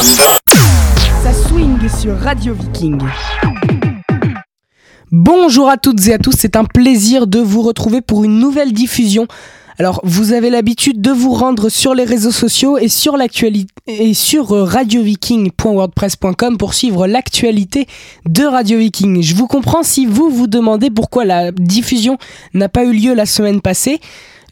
Ça swing sur Radio Viking. Bonjour à toutes et à tous, c'est un plaisir de vous retrouver pour une nouvelle diffusion. Alors, vous avez l'habitude de vous rendre sur les réseaux sociaux et sur et sur euh, radioviking.wordpress.com pour suivre l'actualité de Radio Viking. Je vous comprends si vous vous demandez pourquoi la diffusion n'a pas eu lieu la semaine passée.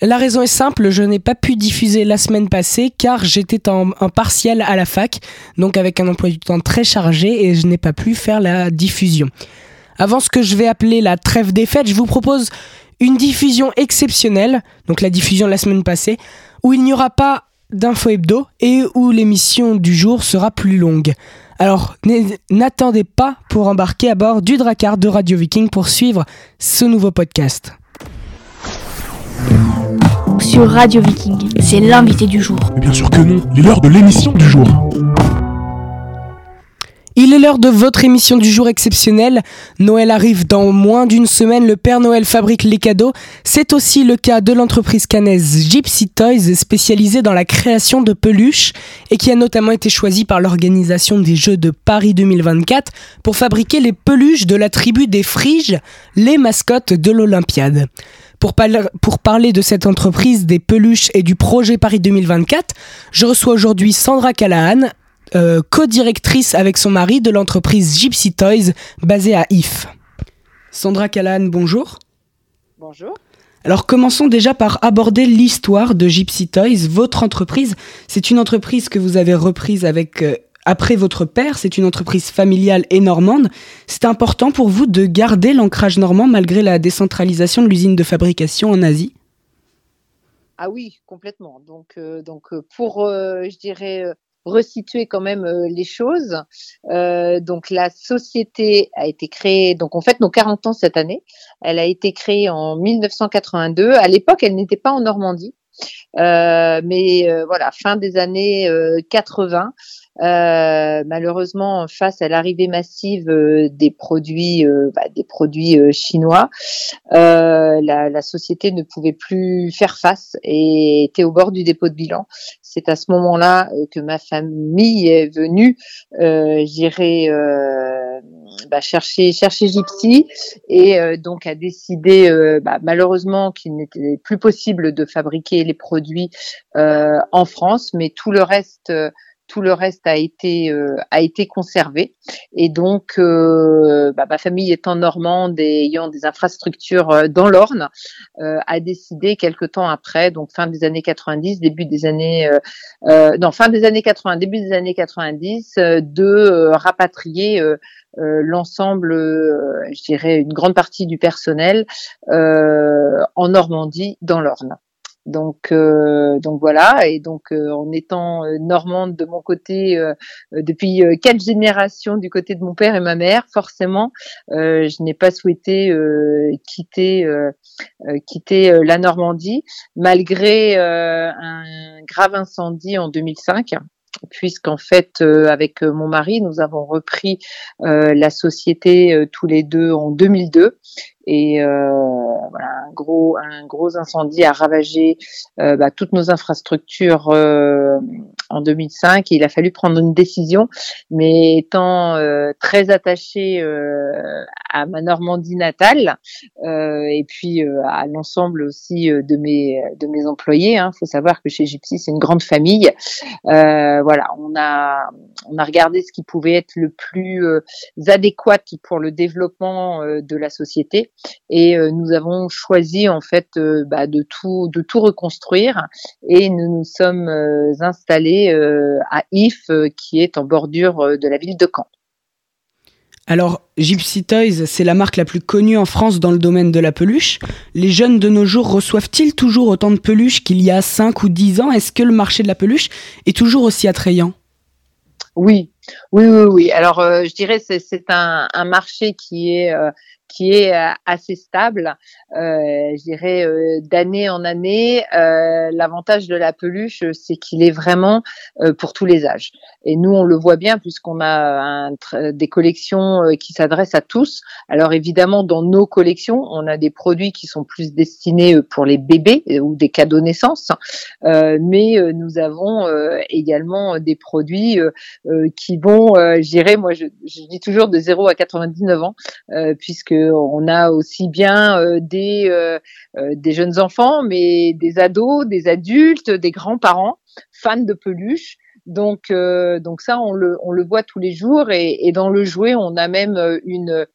La raison est simple, je n'ai pas pu diffuser la semaine passée car j'étais en, partiel à la fac, donc avec un emploi du temps très chargé et je n'ai pas pu faire la diffusion. Avant ce que je vais appeler la trêve des fêtes, je vous propose une diffusion exceptionnelle, donc la diffusion de la semaine passée, où il n'y aura pas d'info hebdo et où l'émission du jour sera plus longue. Alors n'attendez pas pour embarquer à bord du Dracar de Radio Viking pour suivre ce nouveau podcast. Sur Radio Viking, c'est l'invité du jour. Mais bien sûr que non, il est l'heure de l'émission du jour. Il est l'heure de votre émission du jour exceptionnel. Noël arrive dans moins d'une semaine, le Père Noël fabrique les cadeaux. C'est aussi le cas de l'entreprise cannaise Gypsy Toys, spécialisée dans la création de peluches et qui a notamment été choisie par l'organisation des Jeux de Paris 2024 pour fabriquer les peluches de la tribu des Friges, les mascottes de l'Olympiade. Pour, pour, parler de cette entreprise, des peluches et du projet Paris 2024, je reçois aujourd'hui Sandra Callahan, euh, co-directrice avec son mari de l'entreprise Gypsy Toys basée à If. Sandra Callahan, bonjour. Bonjour. Alors commençons déjà par aborder l'histoire de Gypsy Toys. Votre entreprise, c'est une entreprise que vous avez reprise avec euh, après votre père, c'est une entreprise familiale et normande. C'est important pour vous de garder l'ancrage normand malgré la décentralisation de l'usine de fabrication en Asie? Ah oui, complètement. Donc, euh, donc pour, euh, je dirais, resituer quand même euh, les choses. Euh, donc la société a été créée, donc en fait nos 40 ans cette année. Elle a été créée en 1982. À l'époque, elle n'était pas en Normandie. Euh, mais voilà, fin des années 80, euh, malheureusement, face à l'arrivée massive euh, des produits, euh, bah, des produits chinois, la, la, société ne pouvait plus faire face et était au bord du dépôt de bilan. C'est à ce moment-là que ma famille est venue, j'irai bah, chercher chercher Gypsy et donc a décidé bah, malheureusement qu'il n'était plus possible de fabriquer les produits en France, mais tout le reste tout le reste a été euh, a été conservé et donc euh, bah, ma famille étant normande et ayant des infrastructures euh, dans l'Orne a décidé quelque temps après donc fin des années 90 début des années non fin des années 80 début des années 90 de rapatrier l'ensemble, je dirais une grande partie du personnel en Normandie, dans l'Orne. Donc, euh, donc voilà. Et donc, euh, en étant euh, normande de mon côté depuis quatre générations du côté de mon père et ma mère, forcément, je n'ai pas souhaité quitter quitter la Normandie malgré un grave incendie en 2005 puisqu'en fait, avec mon mari, nous avons repris la société tous les deux en 2002 et euh, voilà, un gros un gros incendie a ravagé euh, bah, toutes nos infrastructures euh, en 2005 et il a fallu prendre une décision. Mais étant très attaché à ma Normandie natale et puis à l'ensemble aussi de mes de mes employés il hein. faut savoir que chez Gypsy c'est une grande famille. Voilà on a on a regardé ce qui pouvait être le plus adéquat pour le développement de la société et euh, nous avons choisi en fait euh, bah, de tout de tout reconstruire et nous nous sommes euh, installés à If qui est en bordure de la ville de Caen. Alors, Gypsy Toys, c'est la marque la plus connue en France dans le domaine de la peluche. Les jeunes de nos jours reçoivent-ils toujours autant de peluches qu'il y a 5 ou 10 ans? Est-ce que le marché de la peluche est toujours aussi attrayant? Oui, Oui, oui, oui. Alors, je dirais c'est c'est un, un marché qui est qui est euh, assez stable, euh, je dirais euh, d'année en année. Euh, l'avantage de la peluche, c'est qu'il est vraiment pour tous les âges. Et nous, on le voit bien puisqu'on a un, des collections qui s'adressent à tous. Alors évidemment, dans nos collections, on a des produits qui sont plus destinés pour les bébés ou des cadeaux naissance, mais nous avons également des produits qui vont, je dirais, moi, je, je, dis toujours de 0 à 99 ans, puisque on a aussi bien euh, des euh, euh, des jeunes enfants, mais des ados, des adultes, des grands-parents fans de peluches. Donc, donc ça, on le, on le voit tous les jours. Et dans le jouet, on a même une,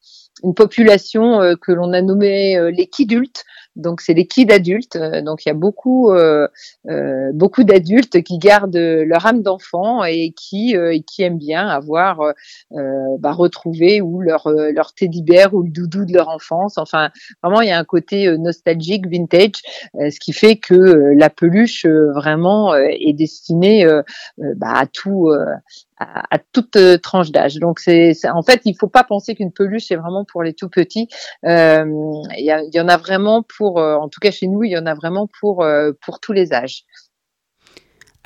une population que l'on a nommée les kidultes. Donc c'est les kids adultes. Euh, donc il y a beaucoup euh, euh, beaucoup d'adultes qui gardent leur âme d'enfant et qui qui aiment bien avoir bah, retrouvé ou leur leur teddy bear ou le doudou de leur enfance. Enfin vraiment il y a un côté nostalgique vintage, ce qui fait que la peluche vraiment est destinée bah, à tout à, toute euh, tranche d'âge. Donc c'est en fait il faut pas penser qu'une peluche c'est vraiment pour les tout petits. Euh, il y, y, en a vraiment pour, euh, en tout cas chez nous, il y en a vraiment pour pour tous les âges.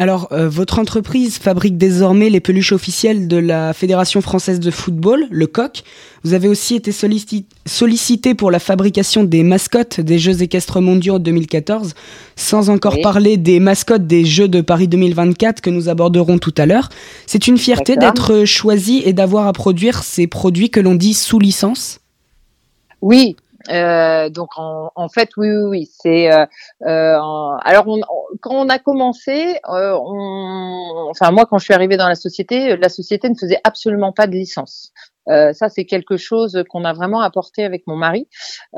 Alors, euh, votre entreprise fabrique désormais les peluches officielles de la Fédération française de football, le COQ. Vous avez aussi été sollicité pour la fabrication des mascottes des Jeux équestres mondiaux en 2014, sans encore parler des mascottes des Jeux de Paris 2024 que nous aborderons tout à l'heure. C'est une fierté d'être choisi et d'avoir à produire ces produits que l'on dit sous licence? Oui, euh, donc en, en, fait, oui, oui, oui. C'est euh, euh alors on, quand on a commencé, euh, on, enfin moi quand je suis arrivée dans la société, la société ne faisait absolument pas de licence. Euh, ça, c'est quelque chose qu'on a vraiment apporté avec mon mari,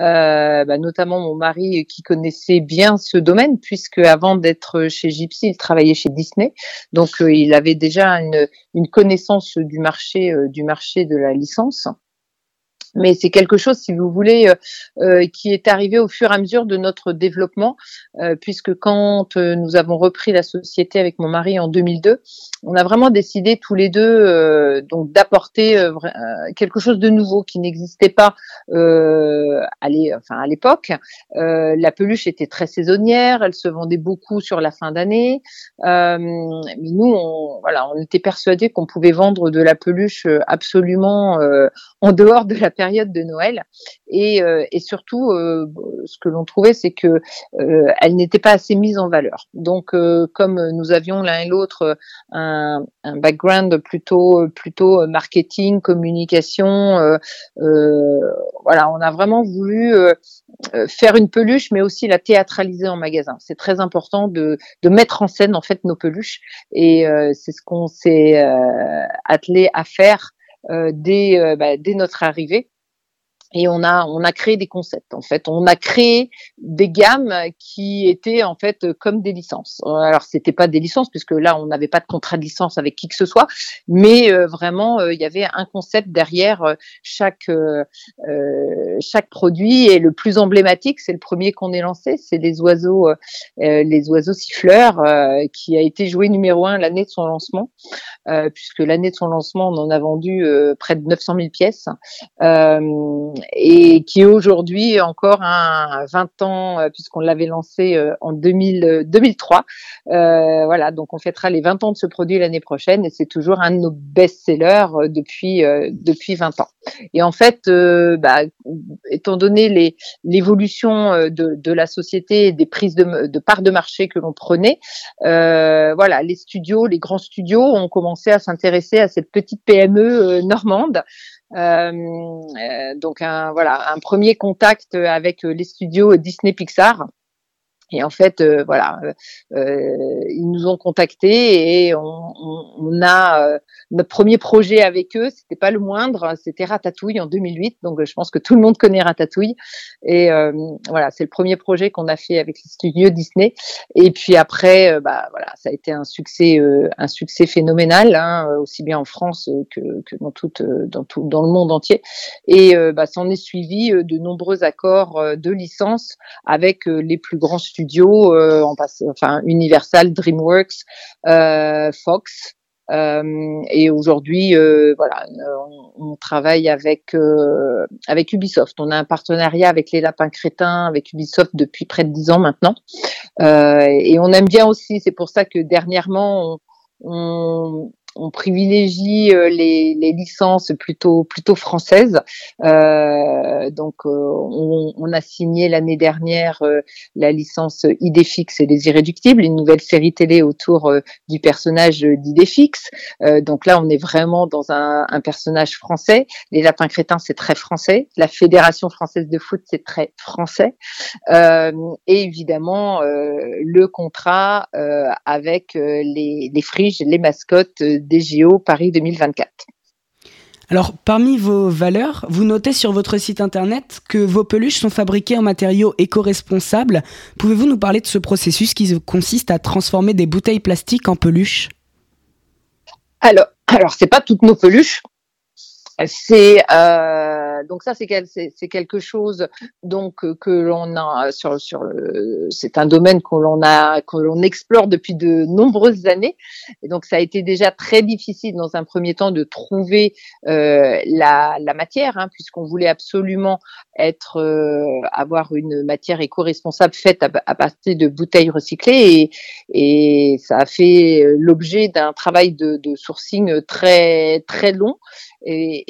euh, bah, notamment mon mari qui connaissait bien ce domaine, puisque avant d'être chez Gypsy, il travaillait chez Disney, donc il avait déjà une, une connaissance du marché, du marché de la licence mais c'est quelque chose, si vous voulez, euh, euh, qui est arrivé au fur et à mesure de notre développement, euh, puisque quand nous avons repris la société avec mon mari en 2002, on a vraiment décidé tous les deux donc d'apporter quelque chose de nouveau qui n'existait pas à l'époque. la peluche était très saisonnière, elle se vendait beaucoup sur la fin d'année, mais nous, on, voilà, on était persuadés qu'on pouvait vendre de la peluche absolument en dehors de la période de Noël. Et, euh, surtout, euh, ce que l'on trouvait, c'est que euh, elle n'était pas assez mise en valeur. Donc, comme nous avions l'un et l'autre un, un, background plutôt plutôt marketing, communication, voilà, on a vraiment voulu faire une peluche, mais aussi la théâtraliser en magasin. C'est très important de, de mettre en scène en fait nos peluches, et c'est ce qu'on s'est attelé à faire dès, euh, bah, dès notre arrivée et on a on a créé des concepts en fait. On a créé des gammes qui étaient en fait comme des licences. Alors c'était pas des licences puisque là on n'avait pas de contrat de licence avec qui que ce soit mais euh, vraiment euh, il y avait un concept derrière euh, chaque chaque produit. Et le plus emblématique c'est le premier qu'on ait lancé c'est les oiseaux les oiseaux siffleurs qui a été joué numéro un l'année de son lancement puisque l'année de son lancement on en a vendu près de 900 000 pièces et qui est aujourd'hui encore un 20 ans euh, puisqu'on l'avait lancé euh, en 2000, 2003. Euh, voilà, donc on fêtera les 20 ans de ce produit l'année prochaine et c'est toujours un de nos best-sellers depuis depuis 20 ans. Et en fait, bah, étant donné l'évolution de, de, la société et des prises de, de parts de marché que l'on prenait, voilà, les studios, les grands studios ont commencé à s'intéresser à cette petite PME normande euh, euh, donc un, voilà, un premier contact avec les studios Disney Pixar et en fait, euh, voilà, euh, euh, ils nous ont contactés et on, on, on a euh, notre premier projet avec eux. C'était pas le moindre, c'était Ratatouille en 2008. Donc, je pense que tout le monde connaît Ratatouille. Et voilà, c'est le premier projet qu'on a fait avec les studios Disney. Et puis après, bah voilà, ça a été un succès, un succès phénoménal, hein, aussi bien en France que, que dans tout, dans tout, dans le monde entier. Et bah, s'en est suivi de nombreux accords de licence avec les plus grands studios euh, Universal, DreamWorks, euh, Fox. et aujourd'hui, voilà, on, travaille avec avec Ubisoft. On a un partenariat avec les lapins crétins, avec Ubisoft depuis près de dix ans maintenant, et on aime bien aussi. C'est pour ça que dernièrement, on, on privilégie euh, les, les, licences plutôt plutôt françaises. Euh, donc, euh, on, on, a signé l'année dernière la licence Idéfix et les Irréductibles, une nouvelle série télé autour du personnage d'Idéfix. donc là, on est vraiment dans un, un, personnage français. Les Lapins Crétins, c'est très français. La Fédération française de foot, c'est très français. et évidemment, le contrat avec les, les friges, les mascottes des JO Paris 2024. Alors, parmi vos valeurs, vous notez sur votre site internet que vos peluches sont fabriquées en matériaux éco-responsables. Pouvez-vous nous parler de ce processus qui consiste à transformer des bouteilles plastiques en peluches? Alors, alors c'est pas toutes nos peluches. C'est euh, donc ça c'est quelque chose donc euh, que l'on a sur sur c'est un domaine que l'on a que explore depuis de nombreuses années. Et donc ça a été déjà très difficile dans un premier temps de trouver euh, la, la matière hein, puisqu'on voulait absolument être euh, avoir une matière éco-responsable faite à, partir de bouteilles recyclées. Et, et ça a fait l'objet d'un travail de, de sourcing très très long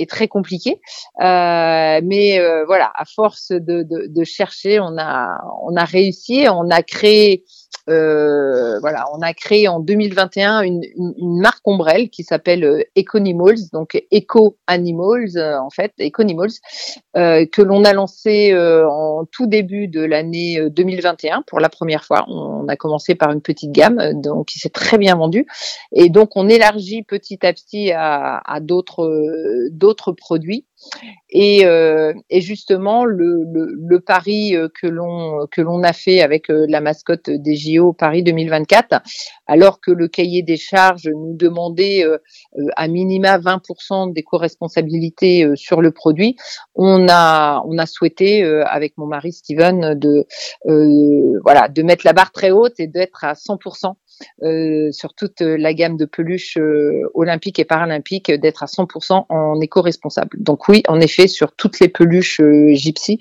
très compliqué. Euh, mais euh, voilà, à force de, chercher, on a on a réussi, on a créé euh, voilà, on a créé en 2021 une, marque ombrelle qui s'appelle Econimals, donc Eco Animals en fait, Econimals, que l'on a lancé en tout début de l'année 2021 pour la première fois. On, a commencé par une petite gamme, donc qui s'est très bien vendue, et donc on élargit petit à petit à, d'autres produits. Et, euh, et justement, le, pari euh, que l'on a fait avec euh, la mascotte des JO Paris 2024, alors que le cahier des charges nous demandait à minima 20% d'éco-responsabilité sur le produit, on a on a souhaité avec mon mari Steven de voilà de mettre la barre très haute et d'être à 100% euh, sur toute la gamme de peluches euh, olympiques et paralympiques d'être à 100% en éco-responsable. Donc oui, en effet, sur toutes les peluches euh, Gypsy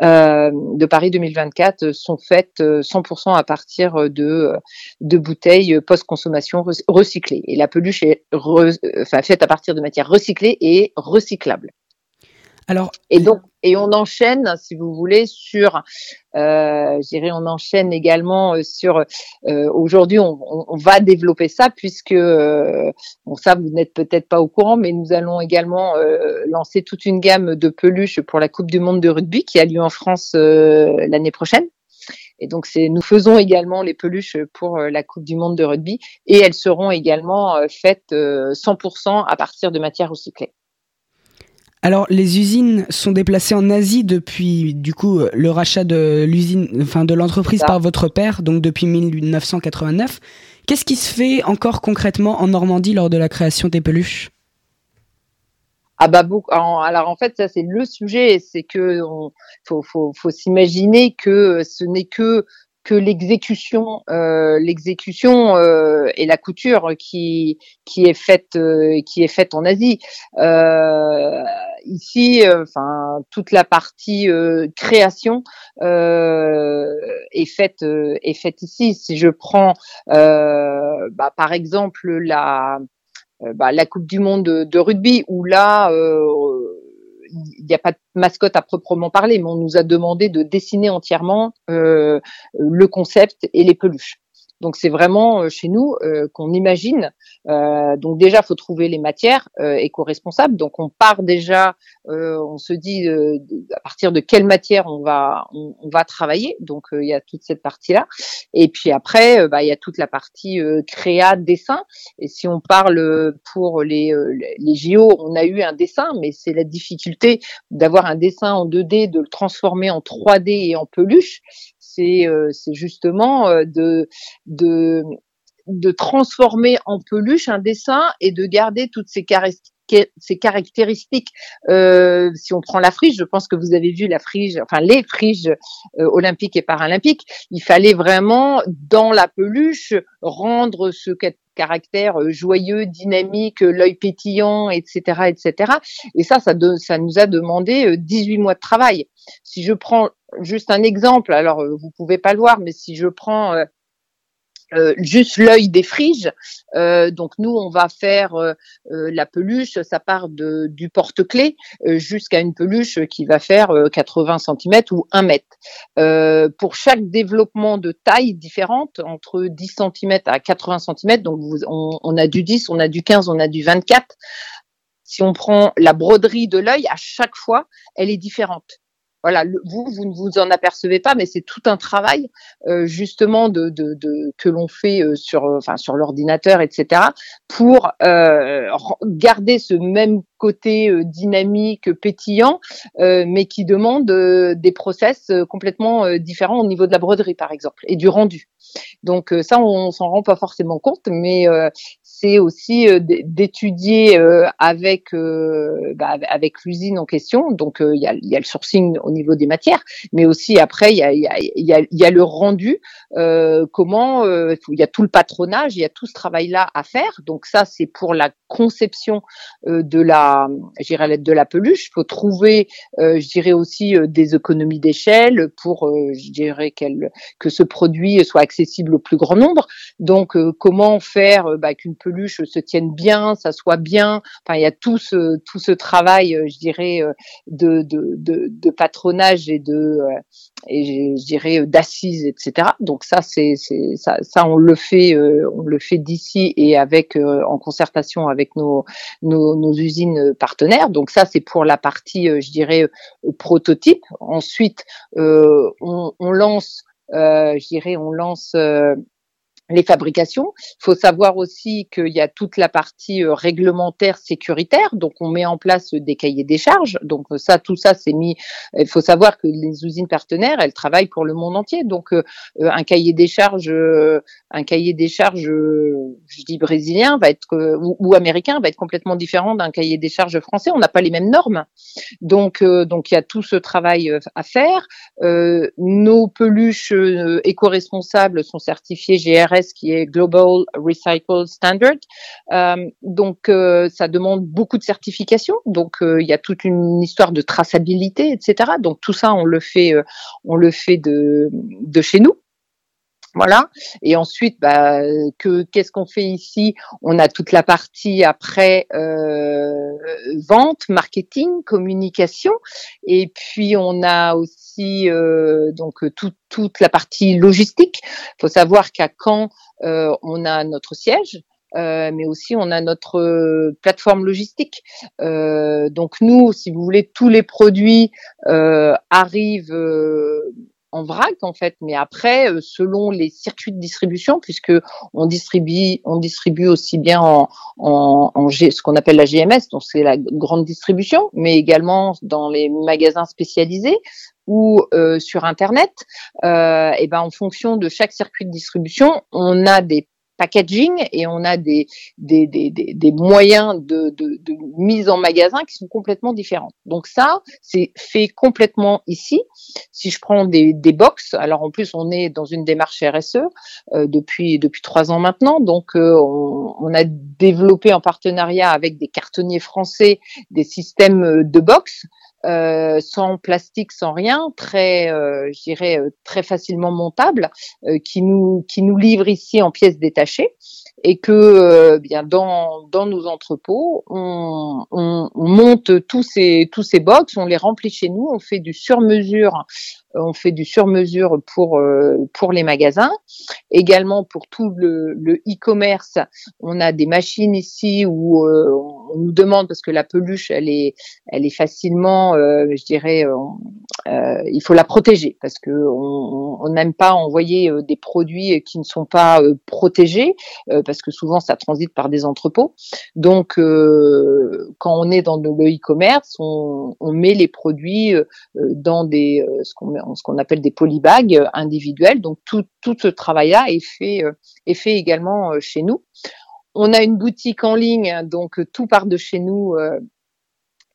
de Paris 2024 sont faites 100% à partir de, de bouteilles post-consommation recyclées. Et la peluche est enfin, faite à partir de matières recyclées et recyclables. Alors, et donc, et on enchaîne, si vous voulez, sur, euh, on enchaîne également euh, sur. Euh, Aujourd'hui, on, va développer ça puisque, euh, bon, ça, vous n'êtes peut-être pas au courant, mais nous allons également lancer toute une gamme de peluches pour la Coupe du Monde de rugby qui a lieu en France l'année prochaine. Et donc, nous faisons également les peluches pour la Coupe du Monde de rugby et elles seront également faites 100% à partir de matières recyclées. Alors, les usines sont déplacées en Asie depuis, du coup, le rachat de l'usine, enfin, de l'entreprise par votre père, donc depuis 1989. Qu'est-ce qui se fait encore concrètement en Normandie lors de la création des peluches? Ah bah alors en fait ça c'est le sujet, c'est que faut, faut, faut s'imaginer que ce n'est que que l'exécution, euh, l'exécution euh, et la couture qui qui est faite euh, qui est faite en Asie. Euh, ici, euh, enfin toute la partie création est faite est faite ici. Si je prends bah, par exemple la bah, la Coupe du Monde de, de rugby où là il n'y a pas de mascotte à proprement parler, mais on nous a demandé de dessiner entièrement euh, le concept et les peluches. Donc c'est vraiment euh, chez nous euh, qu'on imagine. Euh, donc déjà, faut trouver les matières éco-responsables. Donc on part déjà, on se dit à partir de quelle matière on va on, va travailler. Donc il y a toute cette partie là. Et puis après, bah, il y a toute la partie créa, dessin. Et si on parle pour les les JO, on a eu un dessin, mais c'est la difficulté d'avoir un dessin en 2D, de le transformer en 3D et en peluche c'est c'est justement de de de transformer en peluche un dessin et de garder toutes ces ces caractéristiques. Euh, si on prend la frige, je pense que vous avez vu la frige, enfin les friges euh, olympiques et paralympiques. Il fallait vraiment dans la peluche rendre ce caractère joyeux, dynamique, l'œil pétillant, etc., etc. Et ça, ça, ça nous a demandé 18 mois de travail. Si je prends juste un exemple, alors vous pouvez pas le voir, mais si je prends euh, juste l'œil des friges. Euh, donc nous, on va faire euh, la peluche, ça part de, du porte-clés jusqu'à une peluche qui va faire 80 cm ou 1 mètre. pour chaque développement de taille différente, entre 10 cm à 80 cm, donc on, on, a du 10, on a du 15, on a du 24. Si on prend la broderie de l'œil, à chaque fois, elle est différente voilà, vous, vous ne vous en apercevez pas, mais c'est tout un travail euh, justement de, de, de que l'on fait euh, sur, enfin sur l'ordinateur, etc., pour euh, garder ce même côté euh, dynamique, pétillant, euh, mais qui demande euh, des process complètement différents au niveau de la broderie, par exemple, et du rendu. Donc ça, on, s'en rend pas forcément compte, mais c'est aussi d'étudier avec bah, avec l'usine en question. Donc il y a, y, a, le sourcing au niveau des matières, mais aussi après il y a, y, a, y, y a le rendu. comment il y a tout le patronage, il y a tout ce travail-là à faire. Donc ça, c'est pour la conception de la de la peluche. Il faut trouver, euh, je dirais aussi euh, des économies d'échelle pour, euh, je dirais que ce produit soit accessible au plus grand nombre. Donc, comment faire bah, qu'une se tienne bien, ça soit bien. Enfin, il y a tout ce tout ce travail, je dirais, de, de, patronage et de et je, dirais d'assises, etc. Donc ça, c'est ça, ça, on le fait, on le fait d'ici et avec en concertation avec nos, nos, usines partenaires. Donc ça, c'est pour la partie, euh, je dirais, euh, prototype. Ensuite, euh, on, on, lance, je dirais, on lance les fabrications. Il faut savoir aussi qu'il y a toute la partie euh, réglementaire sécuritaire, donc on met en place des cahiers des charges. Donc ça, tout ça, c'est mis. Il faut savoir que les usines partenaires, elles travaillent pour le monde entier. Donc euh, un cahier des charges, euh, un cahier des charges, je dis brésilien, va être ou, américain, va être complètement différent d'un cahier des charges français. On n'a pas les mêmes normes. Donc donc il y a tout ce travail à faire. nos peluches éco-responsables sont certifiées GRS qui est Global Recycle Standard. Euh, donc, euh, ça demande beaucoup de certifications. Donc, euh, il y a toute une histoire de traçabilité, etc. Donc, tout ça, on le fait, on le fait de, de chez nous. Voilà. Et ensuite, bah, que qu'est-ce qu'on fait ici? On a toute la partie après vente, marketing, communication, et puis on a aussi euh, donc toute la partie logistique. Il faut savoir qu'à Caen, euh, on a notre siège. Euh, mais aussi on a notre plateforme logistique. Euh, donc nous, si vous voulez, tous les produits euh, arrivent en vrac en fait, mais après euh, selon les circuits de distribution, puisque on distribue, aussi bien en, ce qu'on appelle la GMS, donc c'est la grande distribution, mais également dans les magasins spécialisés ou euh, sur internet, euh, et ben en fonction de chaque circuit de distribution, on a des packaging et on a des, des, des, des moyens de, de, de, mise en magasin qui sont complètement différents. Donc ça, c'est fait complètement ici. Si je prends des, des box, alors en plus on est dans une démarche RSE euh, depuis depuis trois ans maintenant, donc euh, on, on, a développé en partenariat avec des cartonniers français des systèmes de box euh, sans plastique, sans rien, très, euh, euh, très facilement montable, qui nous qui nous livre ici en pièces détachées et que bien dans dans nos entrepôts, on, on, on, monte tous ces tous ces box, on les remplit chez nous, on fait du sur mesure on fait du sur-mesure pour euh, pour les magasins. Également pour tout le e-commerce, on a des machines ici où euh, on nous demande parce que la peluche, elle est elle est facilement, euh, je dirais, il faut la protéger parce que on n'aime pas envoyer des produits qui ne sont pas protégés parce que souvent ça transite par des entrepôts. Donc quand on est dans le e-commerce, on, on met les produits dans des ce qu'on met ce qu'on appelle des polybags euh, individuels. Donc tout, tout ce travail-là est fait, euh, est fait également euh, chez nous. On a une boutique en ligne, donc tout part de chez nous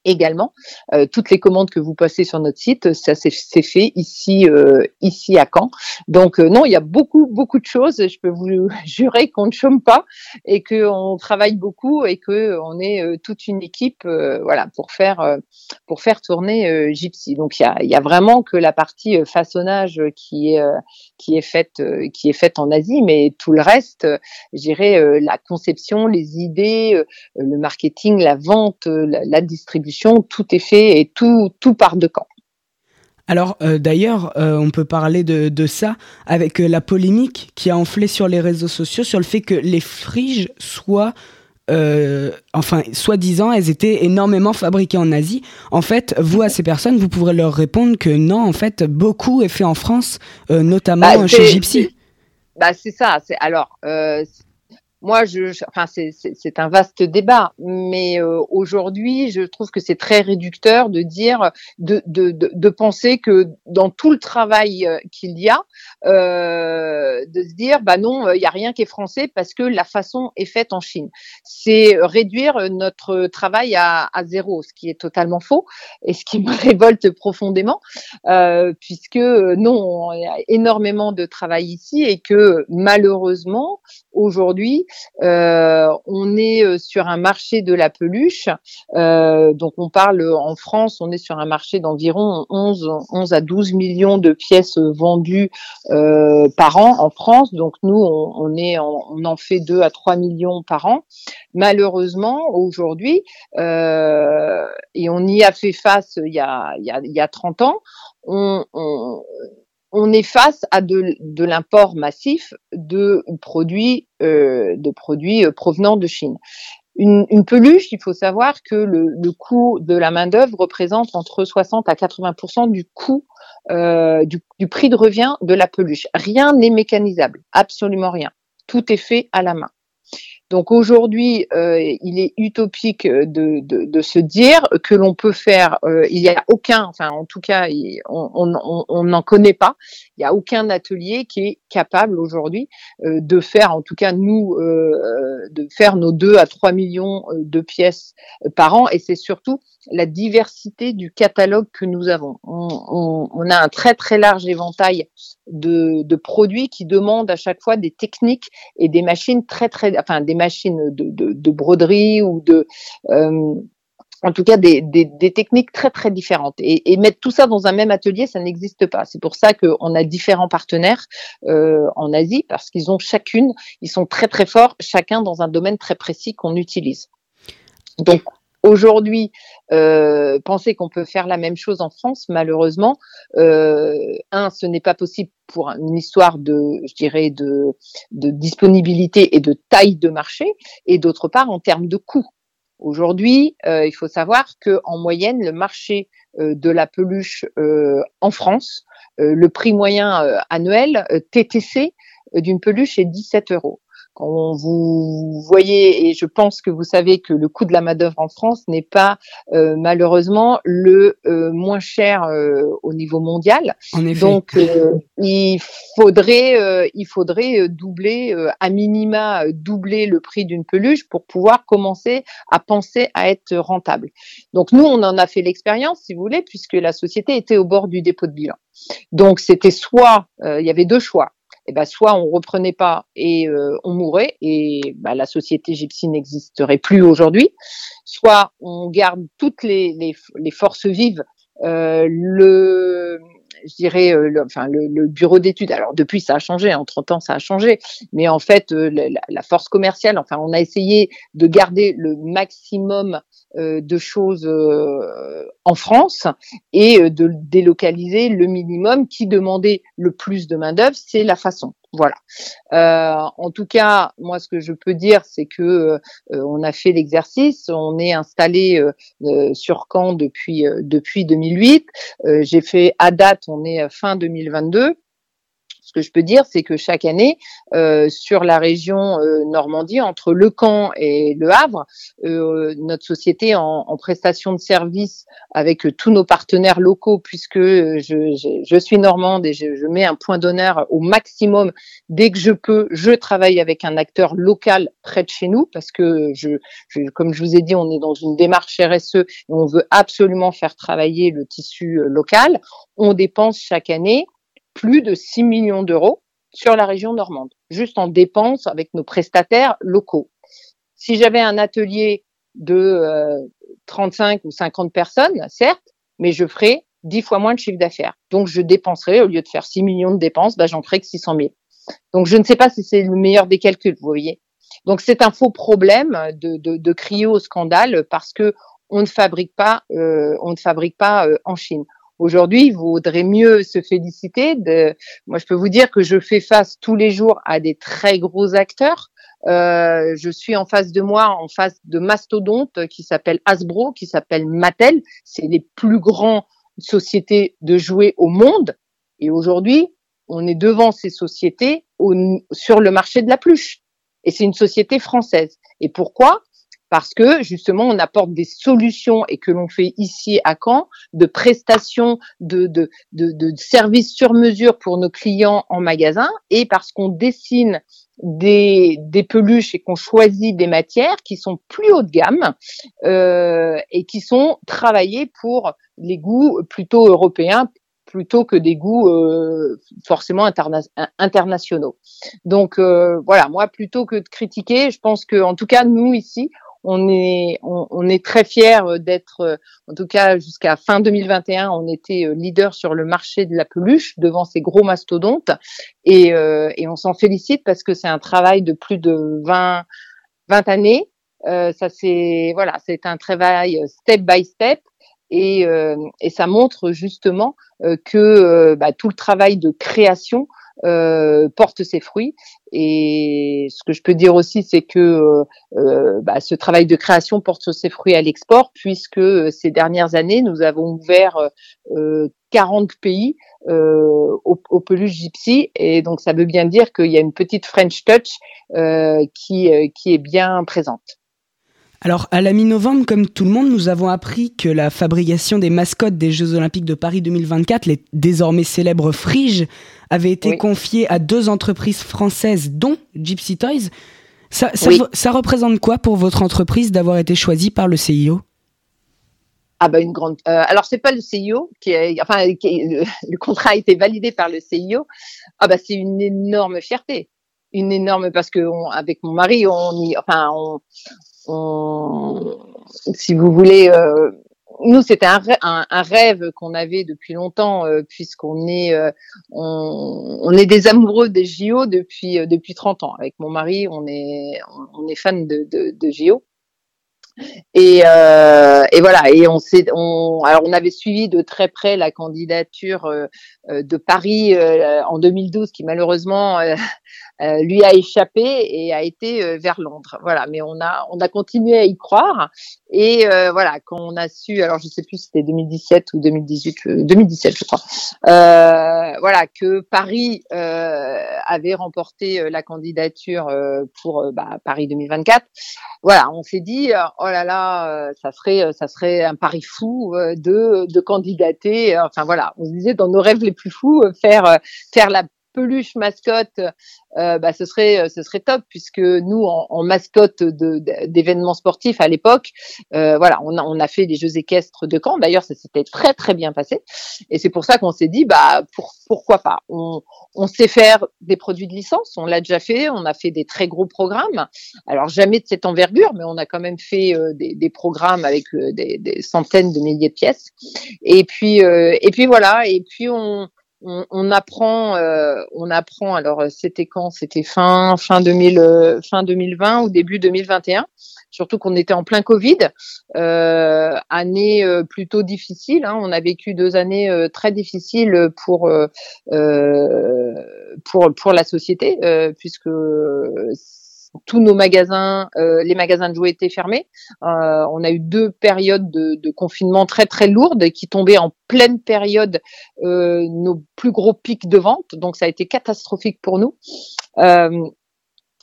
également. Euh, toutes les commandes que vous passez sur notre site, ça c'est fait ici, euh, ici à Caen. Donc euh, non, il y a beaucoup, beaucoup de choses. Je peux vous jurer qu'on ne chôme pas et qu'on travaille beaucoup et que on est toute une équipe, voilà, pour faire, pour faire tourner Gypsy. Donc il y a, vraiment que la partie façonnage qui est, qui est faite, qui est faite en Asie, mais tout le reste, je dirais la conception, les idées, le marketing, la vente, la distribution tout est fait et tout, tout part de camp. Alors euh, d'ailleurs, euh, on peut parler de, ça avec euh, la polémique qui a enflé sur les réseaux sociaux sur le fait que les friges soient, enfin, soi-disant, elles étaient énormément fabriquées en Asie. En fait, vous, à ces personnes, vous pourrez leur répondre que non, en fait, beaucoup est fait en France, notamment bah, chez Gypsy. Bah, c'est ça. Alors, moi, je, enfin, c'est un vaste débat, mais euh, aujourd'hui, je trouve que c'est très réducteur de dire, de, penser que dans tout le travail euh, qu'il y a, euh, de se dire, bah non, il n'y a rien qui est français parce que la façon est faite en Chine. C'est réduire notre travail à, zéro, ce qui est totalement faux et ce qui me révolte profondément, euh, puisque non, il y a énormément de travail ici et que malheureusement, aujourd'hui, euh, on est euh, sur un marché de la peluche. Euh, donc on parle en France, on est sur un marché d'environ 11, 11 à 12 millions de pièces vendues par an en France. Donc nous, on, est, on en fait 2 à 3 millions par an. Malheureusement, aujourd'hui, et on y a fait face il y a, il y a, il y a 30 ans, on, on, on est face à de, l'import massif de produits, euh, de produits euh, provenant de Chine. Une, peluche, il faut savoir que le, coût de la main d'œuvre représente entre 60 à 80% du coût euh, du, prix de revient de la peluche. Rien n'est mécanisable, absolument rien. Tout est fait à la main. Donc aujourd'hui, euh, il est utopique de se dire que l'on peut faire, euh, il n'y a aucun, enfin en tout cas, on n'en connaît pas, il n'y a aucun atelier qui est capable aujourd'hui euh, de faire, en tout cas nous, de faire nos 2 à 3 millions de pièces par an. Et c'est surtout la diversité du catalogue que nous avons. On, a un très très large éventail de, produits qui demandent à chaque fois des techniques et des machines très très, enfin des machines de, de, de broderie ou de euh, en tout cas des, des, des, techniques très très différentes. Et, et, mettre tout ça dans un même atelier, ça n'existe pas. C'est pour ça qu'on a différents partenaires euh, en Asie, parce qu'ils ont chacune, ils sont très très forts, chacun dans un domaine très précis qu'on utilise. Donc Aujourd'hui, euh, penser qu'on peut faire la même chose en France, malheureusement, euh, un, ce n'est pas possible pour une histoire de, je dirais, de, de disponibilité et de taille de marché, et d'autre part en termes de coût. Aujourd'hui, euh, il faut savoir que en moyenne, le marché euh, de la peluche euh, en France, le prix moyen annuel TTC d'une peluche est 17 euros. Quand vous voyez, et je pense que vous savez que le coût de la main-d'œuvre en France n'est pas euh, malheureusement le euh, moins cher euh, au niveau mondial. En effet. Donc, il faudrait, il faudrait doubler, à minima, doubler le prix d'une peluche pour pouvoir commencer à penser à être rentable. Donc, nous, on en a fait l'expérience, si vous voulez, puisque la société était au bord du dépôt de bilan. Donc, c'était soit, il y avait deux choix eh ben, soit on reprenait pas et euh, on mourait et ben, la société gypsy n'existerait plus aujourd'hui, soit on garde toutes les forces vives, euh, le je dirais, euh, le, enfin, le, bureau d'études. Alors depuis, ça a changé. En 30 ans, ça a changé. Mais en fait, euh, la, la, force commerciale. Enfin, on a essayé de garder le maximum euh, de choses en France et de délocaliser le minimum qui demandait le plus de main d'œuvre, c'est la façon. Voilà. Euh, en tout cas, moi, ce que je peux dire, c'est que euh, on a fait l'exercice. On est installé euh, sur Caen depuis depuis 2008. J'ai fait à date, on est fin 2022 Ce que je peux dire, c'est que chaque année, euh, sur la région euh, Normandie, entre Le Camp et Le Havre, euh, notre société en, prestation de services avec tous nos partenaires locaux, puisque je, suis normande et je, mets un point d'honneur au maximum dès que je peux, je travaille avec un acteur local près de chez nous, parce que comme je vous ai dit, on est dans une démarche RSE et on veut absolument faire travailler le tissu local. On dépense chaque année plus de 6 millions d'euros sur la région normande, juste en dépenses avec nos prestataires locaux. Si j'avais un atelier de euh, 35 ou 50 personnes, certes, mais je ferais 10 fois moins de chiffre d'affaires. Donc, je dépenserais, au lieu de faire 6 millions de dépenses, bah, j'en ferais que 600 000. Donc, je ne sais pas si c'est le meilleur des calculs, vous voyez. Donc, c'est un faux problème de, de, de, crier au scandale parce que on ne fabrique pas, euh, on ne fabrique pas euh, en Chine. Aujourd'hui, il vaudrait mieux se féliciter. De... Moi, je peux vous dire que je fais face tous les jours à des très gros acteurs. Euh, je suis en face de moi, en face de mastodontes qui s'appellent Hasbro, qui s'appellent Mattel. C'est les plus grandes sociétés de jouets au monde. Et aujourd'hui, on est devant ces sociétés sur le marché de la pluche. Et c'est une société française. Et pourquoi? Parce que justement on apporte des solutions et que l'on fait ici à Caen de prestations de, de, de, de services sur mesure pour nos clients en magasin et parce qu'on dessine des, des peluches et qu'on choisit des matières qui sont plus haut de gamme euh, et qui sont travaillées pour les goûts plutôt européens plutôt que des goûts euh, forcément interna internationaux. Donc euh, voilà, moi plutôt que de critiquer, je pense que en tout cas nous ici, on est on, est très fiers euh, d'être euh, en tout cas jusqu'à fin 2021 on était euh, leader sur le marché de la peluche devant ces gros mastodontes. Et, et on s'en félicite parce que c'est un travail de plus de 20 20 années. Ça c'est voilà c'est un travail step by step. Et, et ça montre justement que bah, tout le travail de création euh, porte ses fruits. Et ce que je peux dire aussi, c'est que euh, euh, bah, ce travail de création porte ses fruits à l'export, puisque ces dernières années, nous avons ouvert 40 pays au, au, peluche gypsy. Et donc, ça veut bien dire qu'il y a une petite French touch qui, qui est bien présente. Alors, à la mi-novembre, comme tout le monde, nous avons appris que la fabrication des mascottes des Jeux Olympiques de Paris 2024, les désormais célèbres Friges, avait été confiée à deux entreprises françaises, dont Gypsy Toys. Ça, ça, représente quoi pour votre entreprise d'avoir été choisie par le CIO ah bah une grande. Euh, alors c'est pas le CIO qui est, enfin le, contrat a été validé par le CIO. Ah bah c'est une énorme fierté, une énorme parce que avec mon mari on y, enfin on, si vous voulez, euh, nous c'était un, rêve qu'on avait depuis longtemps euh, puisqu'on est euh, on, est des amoureux des JO depuis depuis 30 ans. Avec mon mari, on est on est fan de, de, de JO. Et, euh, et, voilà. Et on s'est, on, alors on avait suivi de très près la candidature euh, euh de Paris euh, en 2012, qui malheureusement euh, lui a échappé et a été vers Londres. Voilà. Mais on a, on a continué à y croire. Et voilà, quand on a su, alors je sais plus si c'était 2017 ou 2018, 2017 je crois. voilà, que Paris avait remporté la candidature pour bah, Paris 2024. Voilà, on s'est dit oh là là, euh, ça serait, euh, ça serait un pari fou euh, de, de candidater. Enfin voilà, on se disait dans nos rêves les plus fous, faire, faire la peluche mascotte, euh, bah, ce serait euh, ce serait top puisque nous en, en mascotte d'événements sportifs à l'époque, euh, voilà, on a, on a fait des Jeux équestres de Caen. D'ailleurs, ça s'était très très bien passé et c'est pour ça qu'on s'est dit bah pour, pourquoi pas? On, on sait faire des produits de licence, on l'a déjà fait, on a fait des très gros programmes. Alors jamais de cette envergure, mais on a quand même fait euh, des, des, programmes avec des, des, centaines de milliers de pièces. Et puis et puis voilà, et puis on on, apprend, euh, on apprend. Alors, euh, c'était quand? C'était fin fin 2000, euh, 2020 ou début 2021. Surtout qu'on était en plein Covid, année plutôt difficile. Hein. On a vécu deux années très difficiles pour pour pour la société, puisque tous nos magasins, les magasins de jouets étaient fermés. on a eu deux périodes de, confinement très très lourdes qui tombaient en pleine période nos plus gros pics de vente. Donc ça a été catastrophique pour nous.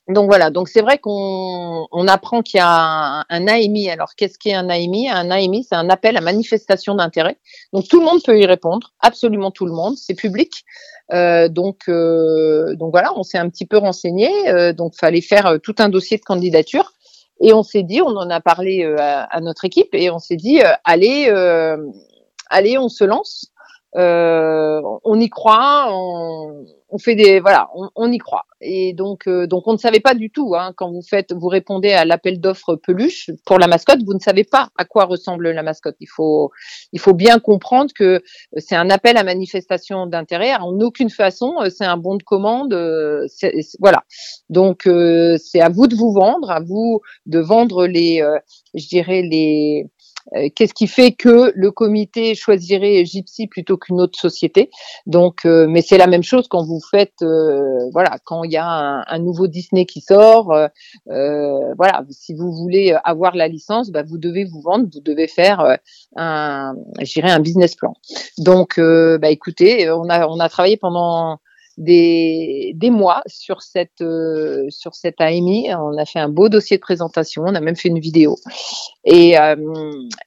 Donc voilà, donc c'est vrai qu'on on apprend qu'il y a un, un AMI. Alors qu'est-ce qu'est un AMI Un AMI, c'est un appel à manifestation d'intérêt. Donc tout le monde peut y répondre, absolument tout le monde, c'est public. Euh, donc euh, donc voilà, on s'est un petit peu renseigné. Euh, donc fallait faire euh, tout un dossier de candidature. Et on s'est dit, on en a parlé à, à, notre équipe et on s'est dit, allez, allez, on se lance. on y croit, on, on fait des voilà, on, y croit. Et donc euh, donc on ne savait pas du tout hein, quand vous faites vous répondez à l'appel d'offres peluche pour la mascotte, vous ne savez pas à quoi ressemble la mascotte. Il faut il faut bien comprendre que c'est un appel à manifestation d'intérêt. En aucune façon euh, c'est un bon de commande. Euh, voilà. Donc c'est à vous de vous vendre, à vous de vendre les je dirais les euh, qu'est-ce qui fait que le comité choisirait Gypsy plutôt qu'une autre société? Donc, euh, mais c'est la même chose quand vous faites, euh, voilà, quand il y a un, nouveau Disney qui sort, voilà, si vous voulez avoir la licence, bah, vous devez vous vendre, vous devez faire un, un business plan. Donc, bah, écoutez, on a on a travaillé pendant des, des mois sur cette euh, sur cette AMI. On a fait un beau dossier de présentation, on a même fait une vidéo. Et, euh,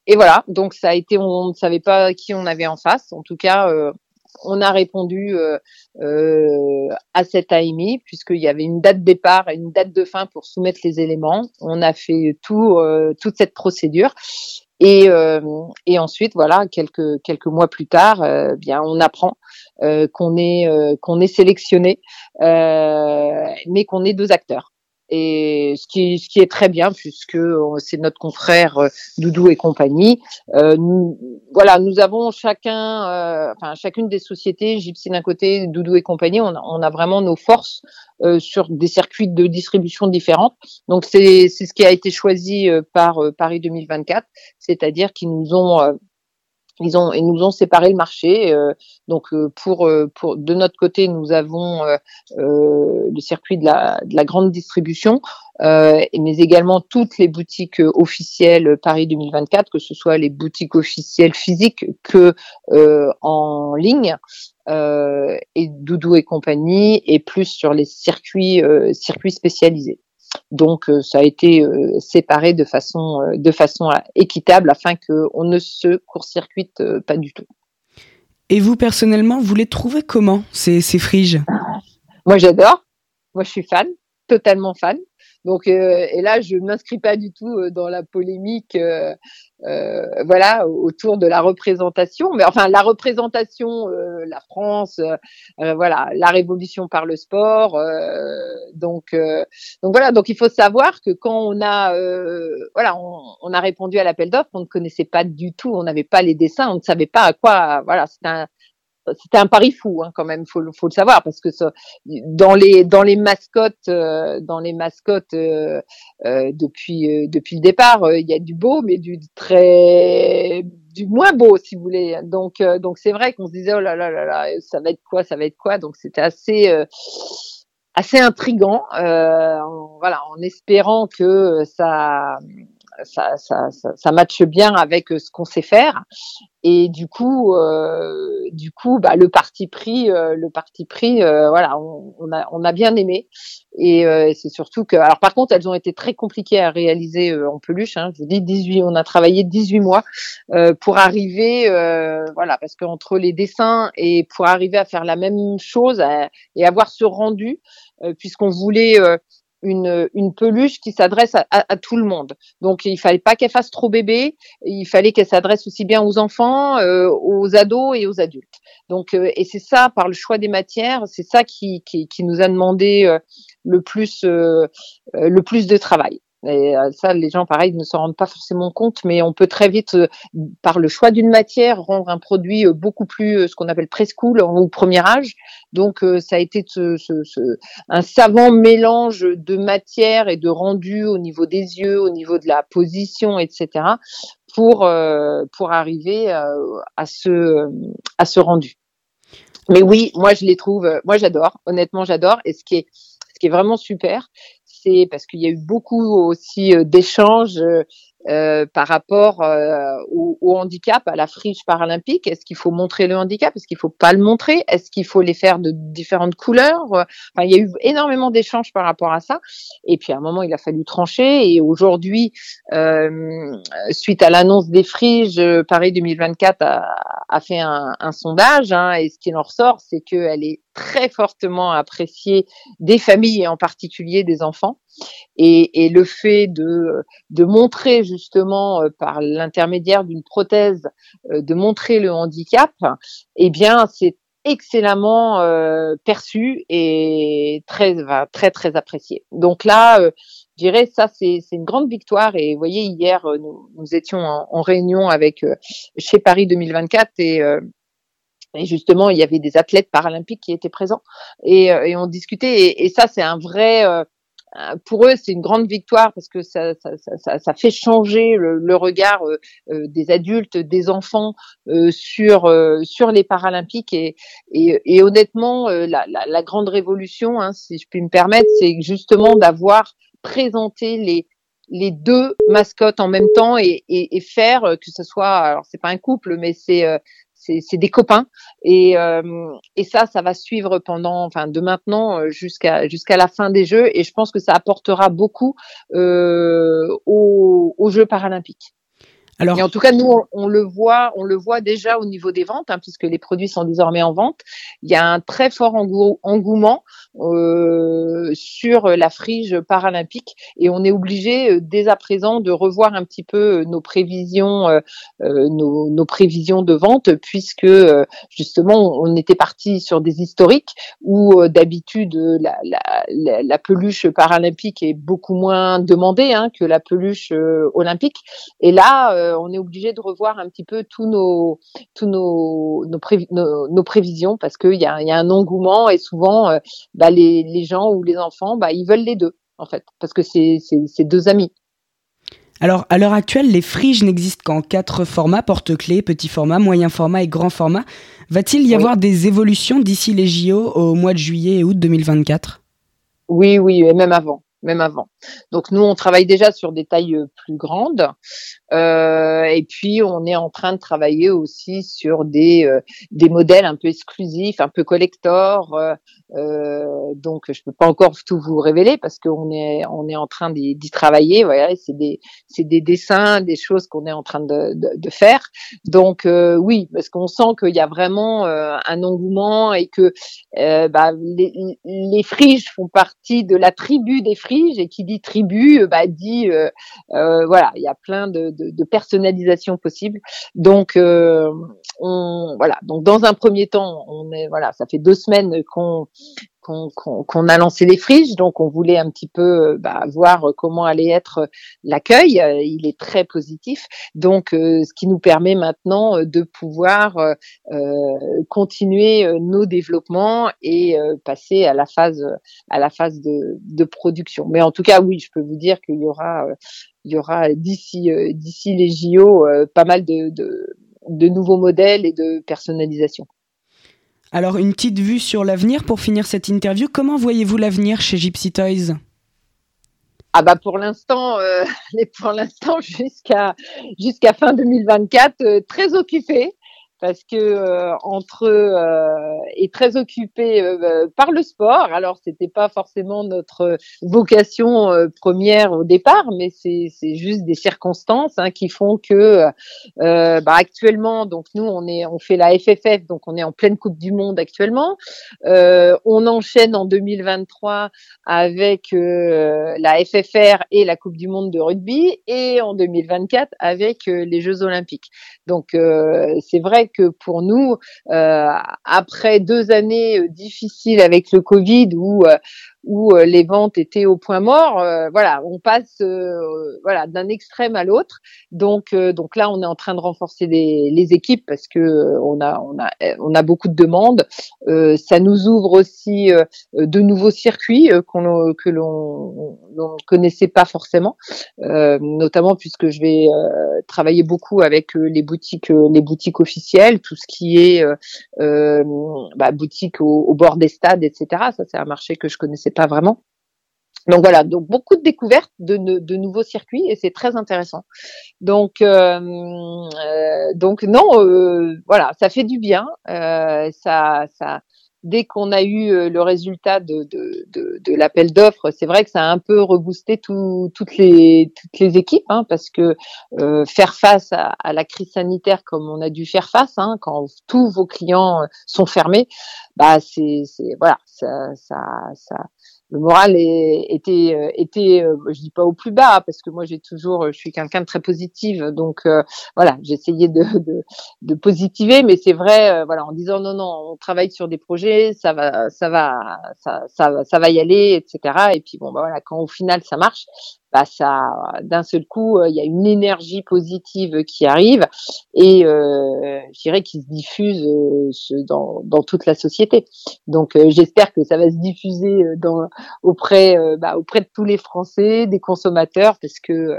et voilà, donc ça a été, on ne savait pas qui on avait en face. En tout cas, euh, on a répondu à cette AMI puisqu'il y avait une date départ et une date de fin pour soumettre les éléments. On a fait tout toute cette procédure. Et, et ensuite, voilà, quelques quelques mois plus tard, bien, on apprend euh, qu'on est euh, qu'on est sélectionné, euh, mais qu'on est deux acteurs et ce qui, ce qui est très bien puisque c'est notre confrère Doudou et compagnie. Euh, nous, voilà, nous avons chacun, euh, enfin chacune des sociétés, Gypsy d'un côté, Doudou et compagnie, on a, on a vraiment nos forces euh, sur des circuits de distribution différents. Donc c'est c'est ce qui a été choisi par Paris 2024, c'est-à-dire qu'ils nous ont ils ont ils nous ont séparé le marché. Euh, donc euh, pour euh, pour de notre côté, nous avons le circuit de la de la grande distribution, mais également toutes les boutiques officielles Paris 2024, que ce soit les boutiques officielles physiques que en ligne. et Doudou et compagnie, et plus sur les circuits circuits spécialisés. Donc euh, ça a été euh, séparé de façon euh, de façon équitable afin qu'on ne se court-circuite pas du tout. Et vous personnellement, vous les trouvez comment ces ces friges? Moi j'adore. Moi je suis fan, totalement fan. Donc, euh, et là, je m'inscris pas du tout euh, dans la polémique, euh, voilà, autour de la représentation. Mais enfin, la représentation, la France, voilà, la révolution par le sport. donc, donc voilà. Donc, il faut savoir que quand on a, voilà, on, on, a répondu à l'appel d'offres, on ne connaissait pas du tout, on n'avait pas les dessins, on ne savait pas à quoi. Voilà, c'était un c'était un pari fou hein, quand même, faut, faut le savoir parce que ça, dans les dans les mascottes, euh, dans les mascottes euh, euh, depuis depuis le départ, il y a du beau, mais du très du moins beau si vous voulez. Donc donc c'est vrai qu'on se disait oh là là là là, ça va être quoi, ça va être quoi? Donc c'était assez assez intrigant, voilà, en espérant que ça ça, ça, ça, matche bien avec euh, ce qu'on sait faire. Et du coup, euh, du coup, bah, le parti pris, euh, le parti pris, voilà, on, on, a, on a bien aimé. Et c'est surtout que, alors par contre, elles ont été très compliquées à réaliser en peluche. Hein, je vous dis 18, on a travaillé 18 mois pour arriver, voilà, parce qu'entre les dessins et pour arriver à faire la même chose et avoir ce rendu, puisqu'on voulait une, une peluche qui s'adresse à, à, tout le monde. Donc il fallait pas qu'elle fasse trop bébé, il fallait qu'elle s'adresse aussi bien aux enfants, euh, aux ados et aux adultes. Donc euh, et c'est ça par le choix des matières, c'est ça qui, qui, qui, nous a demandé euh, le plus le plus de travail. Et euh, ça, les gens, pareil, ne s'en rendent pas forcément compte, mais on peut très vite, euh, par le choix d'une matière, rendre un produit euh, beaucoup plus, ce qu'on appelle preschool ou premier âge. Donc, ça a été ce, ce, un savant mélange de matière et de rendu au niveau des yeux, au niveau de la position, etc., pour pour arriver à ce à ce rendu. Mais oui, moi je les trouve, moi j'adore, honnêtement j'adore. Et ce qui est ce qui est vraiment super, parce qu'il y a eu beaucoup aussi d'échanges euh, par rapport euh, au, au, handicap, à la friche paralympique Est-ce qu'il faut montrer le handicap? Est-ce qu'il faut pas le montrer? Est-ce qu'il faut les faire de différentes couleurs? Enfin, Il y a eu énormément d'échanges par rapport à ça. Et puis à un moment, il a fallu trancher. Et aujourd'hui, euh, suite à l'annonce des friges, Paris 2024 a, a fait un, un sondage. Hein, et ce qui en ressort, c'est qu'elle est très fortement appréciée des familles et en particulier des enfants. Et, et le fait de, de montrer justement euh, par l'intermédiaire d'une prothèse, euh, de montrer le handicap, eh bien c'est excellemment euh, perçu et très très très apprécié. Donc là, je dirais ça c'est une grande victoire et vous voyez hier nous, nous étions en, réunion avec chez Paris 2024 et et justement, il y avait des athlètes paralympiques qui étaient présents et, et on discutait. Et, et ça, c'est un vrai, euh, pour eux, c'est une grande victoire parce que ça, ça, ça, ça fait changer le, le regard euh, euh, des adultes, des enfants sur sur les Paralympiques. Et, et, et honnêtement, la, la, la, grande révolution, hein, si je puis me permettre, c'est justement d'avoir présenté les les deux mascottes en même temps et, et, et faire que ce soit alors c'est pas un couple mais c'est c'est des copains et, euh, et ça ça va suivre pendant enfin de maintenant euh, jusqu'à jusqu'à la fin des jeux et je pense que ça apportera beaucoup euh, aux, aux Jeux paralympiques. Et en tout cas, nous, on, le voit, on le voit déjà au niveau des ventes, hein, puisque les produits sont désormais en vente. Il y a un très fort engouement euh, sur la frige paralympique, et on est obligé euh, dès à présent de revoir un petit peu euh, nos prévisions, euh, euh, nos, nos, prévisions de vente, puisque justement, on était parti sur des historiques où d'habitude la, la, la, peluche paralympique est beaucoup moins demandée hein, que la peluche olympique, et là on est obligé de revoir un petit peu tous nos, tous nos, nos, prévisions parce qu'il y a, y a un engouement et souvent, euh, bah, les, les, gens ou les enfants, bah, ils veulent les deux en fait parce que c'est deux amis. Alors, à l'heure actuelle, les friges n'existent qu'en quatre formats porte-clés, petit format, moyen format et grand format. Va-t-il y avoir des évolutions d'ici les JO au mois de juillet et août 2024 Oui, oui, et même avant même avant. Donc nous, on travaille déjà sur des tailles euh, plus grandes, euh, et puis on est en train de travailler aussi sur des euh, des modèles un peu exclusifs, un peu collector. Euh, euh donc je peux pas encore tout vous révéler parce qu'on est on est en train d'y travailler. Voilà, c'est des c'est des dessins, des choses qu'on est en train de, de, de faire. Donc oui, parce qu'on sent qu'il y a vraiment un engouement et que bah, les, les friges font partie de la tribu des friges et qui dit tribu, euh, bah, dit euh, euh, voilà, il y a plein de, de, de personnalisation possibles. Donc on voilà, donc dans un premier temps, on est voilà, ça fait deux semaines qu'on qu'on a lancé les friches, donc on voulait un petit peu bah, voir comment allait être l'accueil. Il est très positif, donc ce qui nous permet maintenant de pouvoir euh, continuer nos développements et passer à la phase à la phase de, de, production. Mais en tout cas, oui, je peux vous dire qu'il y aura il y aura d'ici d'ici les JO pas mal de, de de nouveaux modèles et de personnalisation. Alors, une petite vue sur l'avenir pour finir cette interview. Comment voyez-vous l'avenir chez Gypsy Toys? Ah bah pour l'instant, euh, pour l'instant jusqu'à jusqu'à fin 2024, euh, très occupé parce que euh, entre euh, est très occupé euh, par le sport. Alors c'était pas forcément notre vocation euh, première au départ, mais c'est c'est juste des circonstances hein, qui font que euh, bah, actuellement donc nous on est on fait la FFF donc on est en pleine Coupe du Monde actuellement. on enchaîne en 2023 avec la FFR et la Coupe du Monde de rugby et en 2024 avec les Jeux Olympiques. Donc c'est vrai que pour nous, euh, après deux années euh, difficiles avec le Covid où euh, où euh, les ventes étaient au point mort. Euh, voilà, on passe euh, voilà d'un extrême à l'autre. Donc donc là, on est en train de renforcer les, les équipes parce que on a on a on a beaucoup de demandes. ça nous ouvre aussi de nouveaux circuits qu'on que l'on ne connaissait pas forcément, notamment puisque je vais travailler beaucoup avec les boutiques les boutiques officielles, tout ce qui est bah, boutique au, au, bord des stades, etc. Ça c'est un marché que je connaissais pas vraiment. donc voilà, donc beaucoup de découvertes de, nouveaux circuits et c'est très intéressant. Donc euh, euh, donc non, euh, voilà, ça fait du bien. ça ça dès qu'on a eu le résultat de, de, de, l'appel d'offres, c'est vrai que ça a un peu reboosté tout, toutes, les, toutes les équipes, hein, parce que euh, faire face à, la crise sanitaire comme on a dû faire face, hein, quand tous vos clients sont fermés, bah c'est voilà, ça, ça, ça, le moral est, était euh, était euh, je dis pas au plus bas parce que moi j'ai toujours je suis quelqu'un de très positive donc euh, voilà j'essayais de, de, de positiver mais c'est vrai voilà en disant non non on travaille sur des projets ça va ça va ça ça, ça va y aller etc et puis bon bah voilà quand au final ça marche bah ça, d'un seul coup, euh, il y a une énergie positive qui arrive et euh, je dirais qui se diffuse euh, dans, dans toute la société. Donc j'espère que ça va se diffuser dans, auprès, bah, auprès de tous les Français, des consommateurs, parce que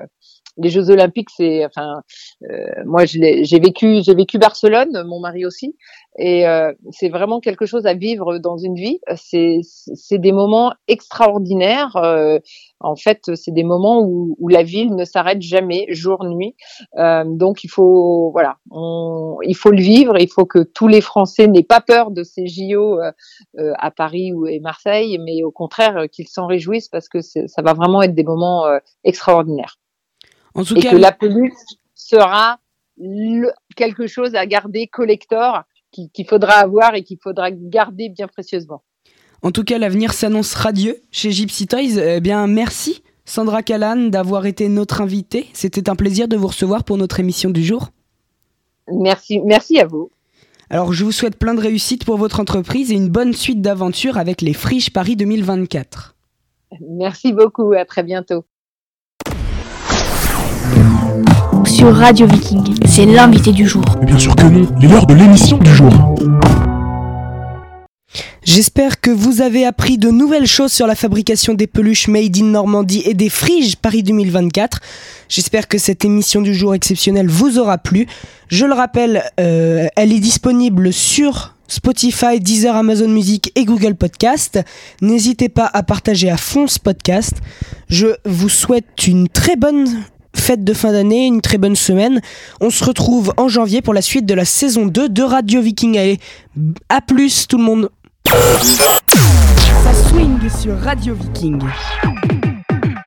les Jeux Olympiques, c'est, enfin, euh, moi j'ai vécu, j'ai vécu Barcelone, mon mari aussi, et euh, c'est vraiment quelque chose à vivre dans une vie. C'est, c'est des moments extraordinaires. Euh, en fait, c'est des moments où, où la ville ne s'arrête jamais, jour nuit. donc il faut, voilà, on, il faut le vivre. Il faut que tous les Français n'aient pas peur de ces JO à Paris ou et Marseille, mais au contraire qu'ils s'en réjouissent parce que ça va vraiment être des moments extraordinaires. En tout et cas, que la peluche sera quelque chose à garder collector qu'il faudra avoir et qu'il faudra garder bien précieusement. En tout cas, l'avenir s'annonce radieux chez Gypsy Toys. Eh bien, merci Sandra Callan d'avoir été notre invitée. C'était un plaisir de vous recevoir pour notre émission du jour. Merci, merci à vous. Alors, je vous souhaite plein de réussite pour votre entreprise et une bonne suite d'aventures avec les Friches Paris 2024. Merci beaucoup, à très bientôt. Sur Radio Viking. C'est l'invité du jour. Mais bien sûr que non, il est l'heure de l'émission du jour. J'espère que vous avez appris de nouvelles choses sur la fabrication des peluches Made in Normandie et des friges Paris 2024. J'espère que cette émission du jour exceptionnelle vous aura plu. Je le rappelle, euh, elle est disponible sur Spotify, Deezer, Amazon Music et Google Podcast. N'hésitez pas à partager à fond ce podcast. Je vous souhaite une très bonne fête de fin d'année, une très bonne semaine. On se retrouve en janvier pour la suite de la saison 2 de Radio Viking. Allez, à plus tout le monde.